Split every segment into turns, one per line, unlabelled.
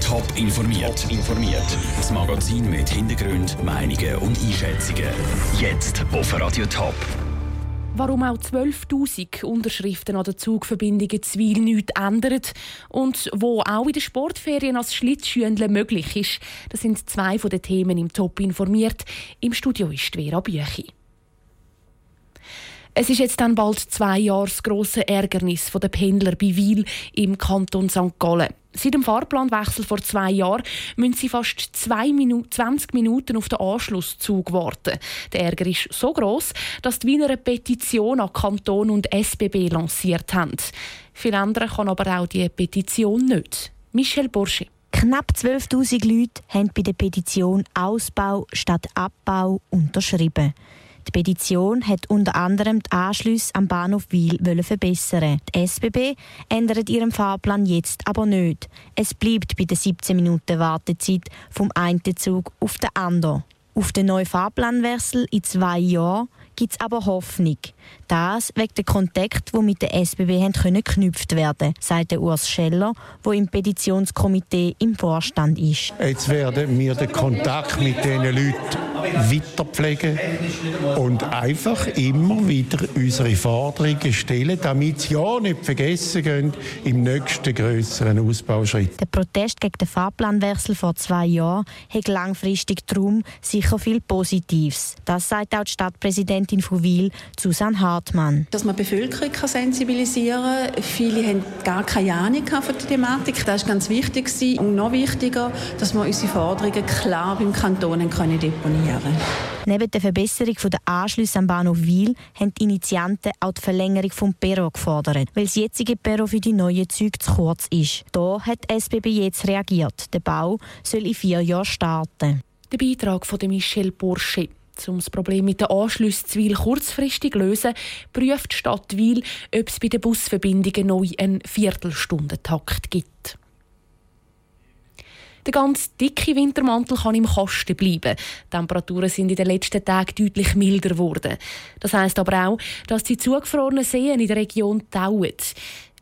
Top informiert. informiert. Das Magazin mit Hintergrund, Meinungen und Einschätzungen. Jetzt auf Radio Top.
Warum auch 12.000 Unterschriften an der Zugverbindung Zwil nichts ändern und wo auch in den Sportferien als Schlittschuhendler möglich ist, das sind zwei von den Themen im Top informiert. Im Studio ist Vera Büchi. Es ist jetzt dann bald zwei Jahre das grosse Ärgernis der Pendler bei Wil im Kanton St. Gallen. Seit dem Fahrplanwechsel vor zwei Jahren müssen sie fast zwei Minu 20 Minuten auf den Anschlusszug warten. Der Ärger ist so groß, dass die Wiener eine Petition an Kanton und SBB lanciert haben. Viele andere kann aber auch die Petition nicht. Michel Borsche.
Knapp 12.000 Leute haben bei der Petition Ausbau statt Abbau unterschrieben. Die Petition hat unter anderem die Anschlüsse am Bahnhof Wil verbessern. Die SBB ändert ihren Fahrplan jetzt aber nicht. Es bleibt bei der 17 Minuten Wartezeit vom einen Zug auf den anderen. Auf den neuen Fahrplanwechsel in zwei Jahren gibt es aber Hoffnung. Das wegen der Kontakt, die mit der SBB haben können geknüpft werden, sagt der Urs Scheller, der im Petitionskomitee im Vorstand ist.
Jetzt werden wir den Kontakt mit diesen Leuten weiterpflegen und einfach immer wieder unsere Forderungen stellen, damit sie ja nicht vergessen gehen im nächsten größeren Ausbauschritt.
Der Protest gegen den Fahrplanwechsel vor zwei Jahren hat langfristig darum sicher viel Positives. Das sagt auch die Stadtpräsidentin von Wil, Susanne Hartmann.
Dass man die Bevölkerung sensibilisieren kann. Viele haben gar keine Ahnung von der Thematik. Das war ganz wichtig. Und noch wichtiger, dass wir unsere Forderungen klar beim Kanton können deponieren Jahre.
Neben der Verbesserung der Anschlüsse am Bahnhof Wiel haben die Initianten auch die Verlängerung des Perro gefordert, weil das jetzige Perro für die neuen Züge zu kurz ist. Da hat die SBB jetzt reagiert. Der Bau soll in vier Jahren starten.
Der Beitrag von Michel Porsche. Um das Problem mit den Anschlüssen zu Wil kurzfristig zu lösen, prüft die Stadt Wil, ob es bei den Busverbindungen neu einen Viertelstundentakt gibt. Der ganz dicke Wintermantel kann im Kasten bleiben. Die Temperaturen sind in den letzten Tagen deutlich milder geworden. Das heisst aber auch, dass die zugefrorenen Seen in der Region tauen.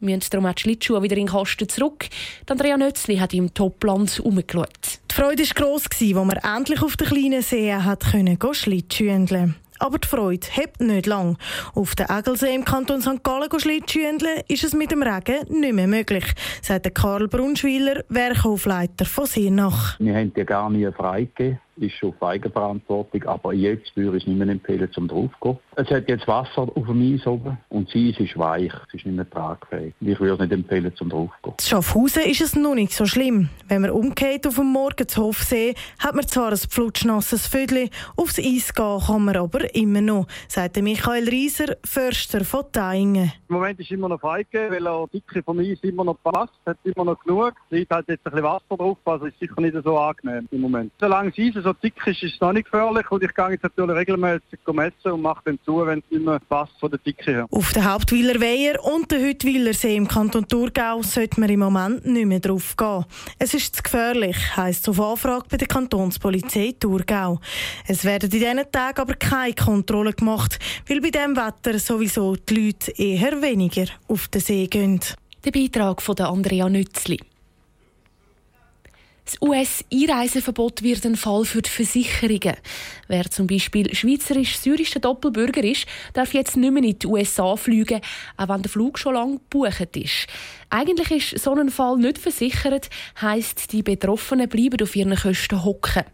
Wir müssen darum auch die Schlittschuhe wieder in den Kasten zurück. Andrea Nötzli hat im Topland umgeschaut.
Die Freude war gross, als man endlich auf den kleinen Seen hat Schlittschuhendeln aber die Freude hebt nicht lang. Auf den Egelsee im Kanton St. Gallen Schlittschuhendeln ist es mit dem Regen nicht mehr möglich, sagt Karl Brunschwiller, Werkhofleiter von Siernach.
Wir haben die gar nie freigegeben ist auf Eigenverantwortung, aber jetzt würde ich es nicht mehr empfehlen, zum draufzugehen. Es hat jetzt Wasser auf dem Eis oben und das Eis ist weich, es ist nicht mehr tragfähig. Ich würde es nicht empfehlen, zum draufzugehen.
In Schaffhausen ist es noch nicht so schlimm. Wenn man umgeht auf dem Morgen zu Hofsee, hat man zwar ein flutschnasses Vödel, aufs Eis gehen kann man aber immer noch, sagt Michael Rieser, Förster von Taingen.
Im Moment ist immer noch freigegeben, weil er Dicke vom Eis immer noch passt, hat immer noch genug. Es liegt halt jetzt ein bisschen Wasser drauf, also ist sicher nicht so angenehm im Moment. Solange das Eis so dick ist, ist es noch nicht gefährlich und ich gehe jetzt natürlich regelmäßig messen und mache dann zu, wenn es nicht mehr passt von der Dicke her.
Auf den Hauptweiler Weiher und den Hüttweiler See im Kanton Thurgau sollte man im Moment nicht mehr drauf gehen. Es ist zu gefährlich, heisst auf Anfrage bei der Kantonspolizei Thurgau. Es werden in diesen Tagen aber keine Kontrollen gemacht, weil bei diesem Wetter sowieso die Leute eher weniger auf den See gehen.
Der Beitrag von Andrea Nützli. Das US-Einreiseverbot wird ein Fall für die Versicherungen. Wer zum Beispiel schweizerisch-syrischer Doppelbürger ist, darf jetzt nicht mehr in die USA fliegen, auch wenn der Flug schon lange gebucht ist. Eigentlich ist so ein Fall nicht versichert, heisst, die Betroffenen bleiben auf ihren Kosten hocken.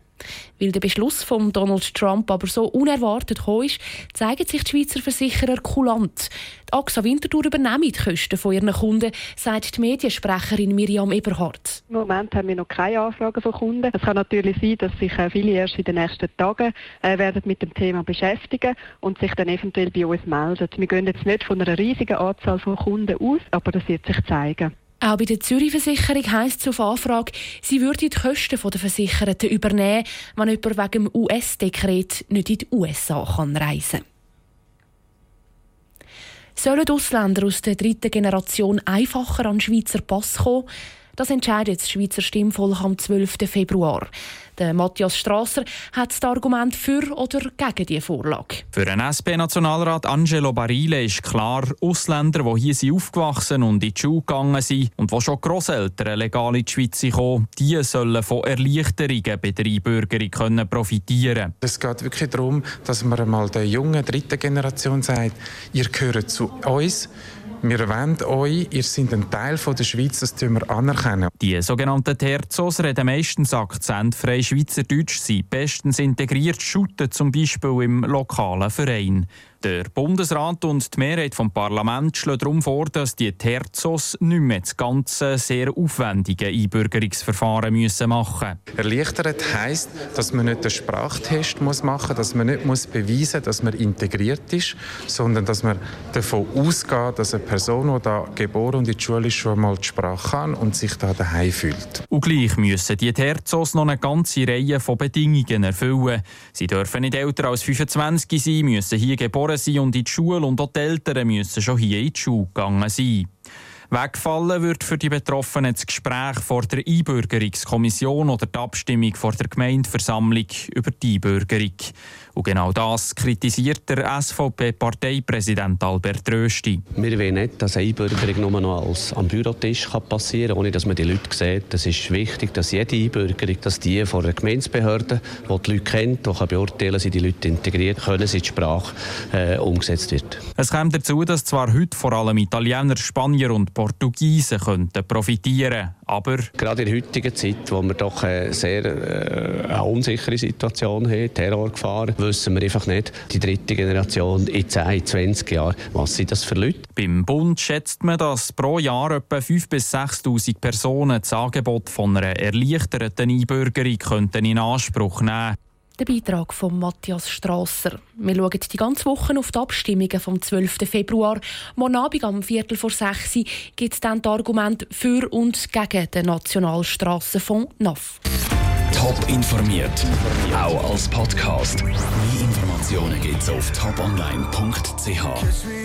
Weil der Beschluss von Donald Trump aber so unerwartet ist, zeigen sich die Schweizer Versicherer kulant. Die AXA Winterthur übernehmen die Kosten von ihren Kunden, sagt die Mediensprecherin Miriam Eberhardt.
Im Moment haben wir noch keine Anfragen von Kunden. Es kann natürlich sein, dass sich äh, viele erst in den nächsten Tagen äh, werden mit dem Thema beschäftigen und sich dann eventuell bei uns melden. Wir gehen jetzt nicht von einer riesigen Anzahl von Kunden aus, aber das wird sich zeigen.
Auch bei der Zürich-Versicherung heisst es auf Anfrage, sie würde die Kosten der Versicherten übernehmen, wenn jemand wegen dem US-Dekret nicht in die USA kann reisen kann. Sollen Ausländer aus der dritten Generation einfacher an den Schweizer Pass kommen? Das entscheidet das Schweizer Stimmvolk am 12. Februar. Der Matthias Strasser hat das Argument für oder gegen die Vorlage.
Für den SP-Nationalrat Angelo Barile ist klar, Ausländer, die hier sind aufgewachsen und in die Schule gegangen sind und die schon Grosseltern legal in die Schweiz kommen, die sollen von Erleichterungen bei der Einbürgerung können profitieren
Es geht wirklich darum, dass man einmal der jungen dritten Generation sagt, ihr gehört zu uns, wir wollen euch, ihr seid ein Teil der Schweiz, das wir anerkennen.
Die sogenannten Terzos reden meistens akzentfrei Schweizerdeutsch, sind bestens integriert, shooten zum Beispiel im lokalen Verein. Der Bundesrat und die Mehrheit des Parlaments schlagen darum vor, dass die Terzos nicht mehr das ganze sehr aufwendige Einbürgerungsverfahren müssen machen
müssen. Erleichtert heisst, dass man nicht den Sprachtest machen muss, dass man nicht muss beweisen muss, dass man integriert ist, sondern dass man davon ausgeht, dass eine Person, die da geboren und in die Schule ist, schon einmal die Sprache kann und sich da daheim fühlt.
Und gleich müssen die Terzos noch eine ganze Reihe von Bedingungen erfüllen. Sie dürfen nicht älter als 25 sein, müssen hier geboren geboren sind und in die Schule und auch die Eltern müssen schon hier in die Schule gegangen sein. Wegfallen wird für die Betroffenen das Gespräch vor der Einbürgerungskommission oder die Abstimmung vor der Gemeindeversammlung über die Einbürgerung. Und genau das kritisiert der SVP-Parteipräsident Albert Rösti.
Wir wollen nicht, dass eine Einbürgerung nur noch als am Bürotisch passieren kann, ohne dass man die Leute sieht. Es ist wichtig, dass jede Einbürgerung, dass die von der Gemeindebehörde, die die Leute kennt, die kann beurteilen, sind die Leute integriert, können sie in die Sprache äh, umgesetzt wird.
Es kommt dazu, dass zwar heute vor allem Italiener, Spanier und Portugiesen könnten profitieren aber
gerade in der heutigen Zeit, wo wir doch eine sehr äh, eine unsichere Situation haben, Terrorgefahr, wissen wir einfach nicht, die dritte Generation in 10, 20 Jahren, was sind das für Leute?
Beim Bund schätzt man, dass pro Jahr etwa 5.000 bis 6.000 Personen das Angebot von einer erleichterten Einbürgerung könnten in Anspruch nehmen
der Beitrag von Matthias Strasser. Wir schauen die ganze Woche auf die Abstimmungen vom 12. Februar. Morgen Abend am Viertel vor sechs gibt es dann die Argumente für und gegen den Nationalstrassenfonds NAF.
Top informiert, auch als Podcast. Mehr Informationen gibt es auf toponline.ch.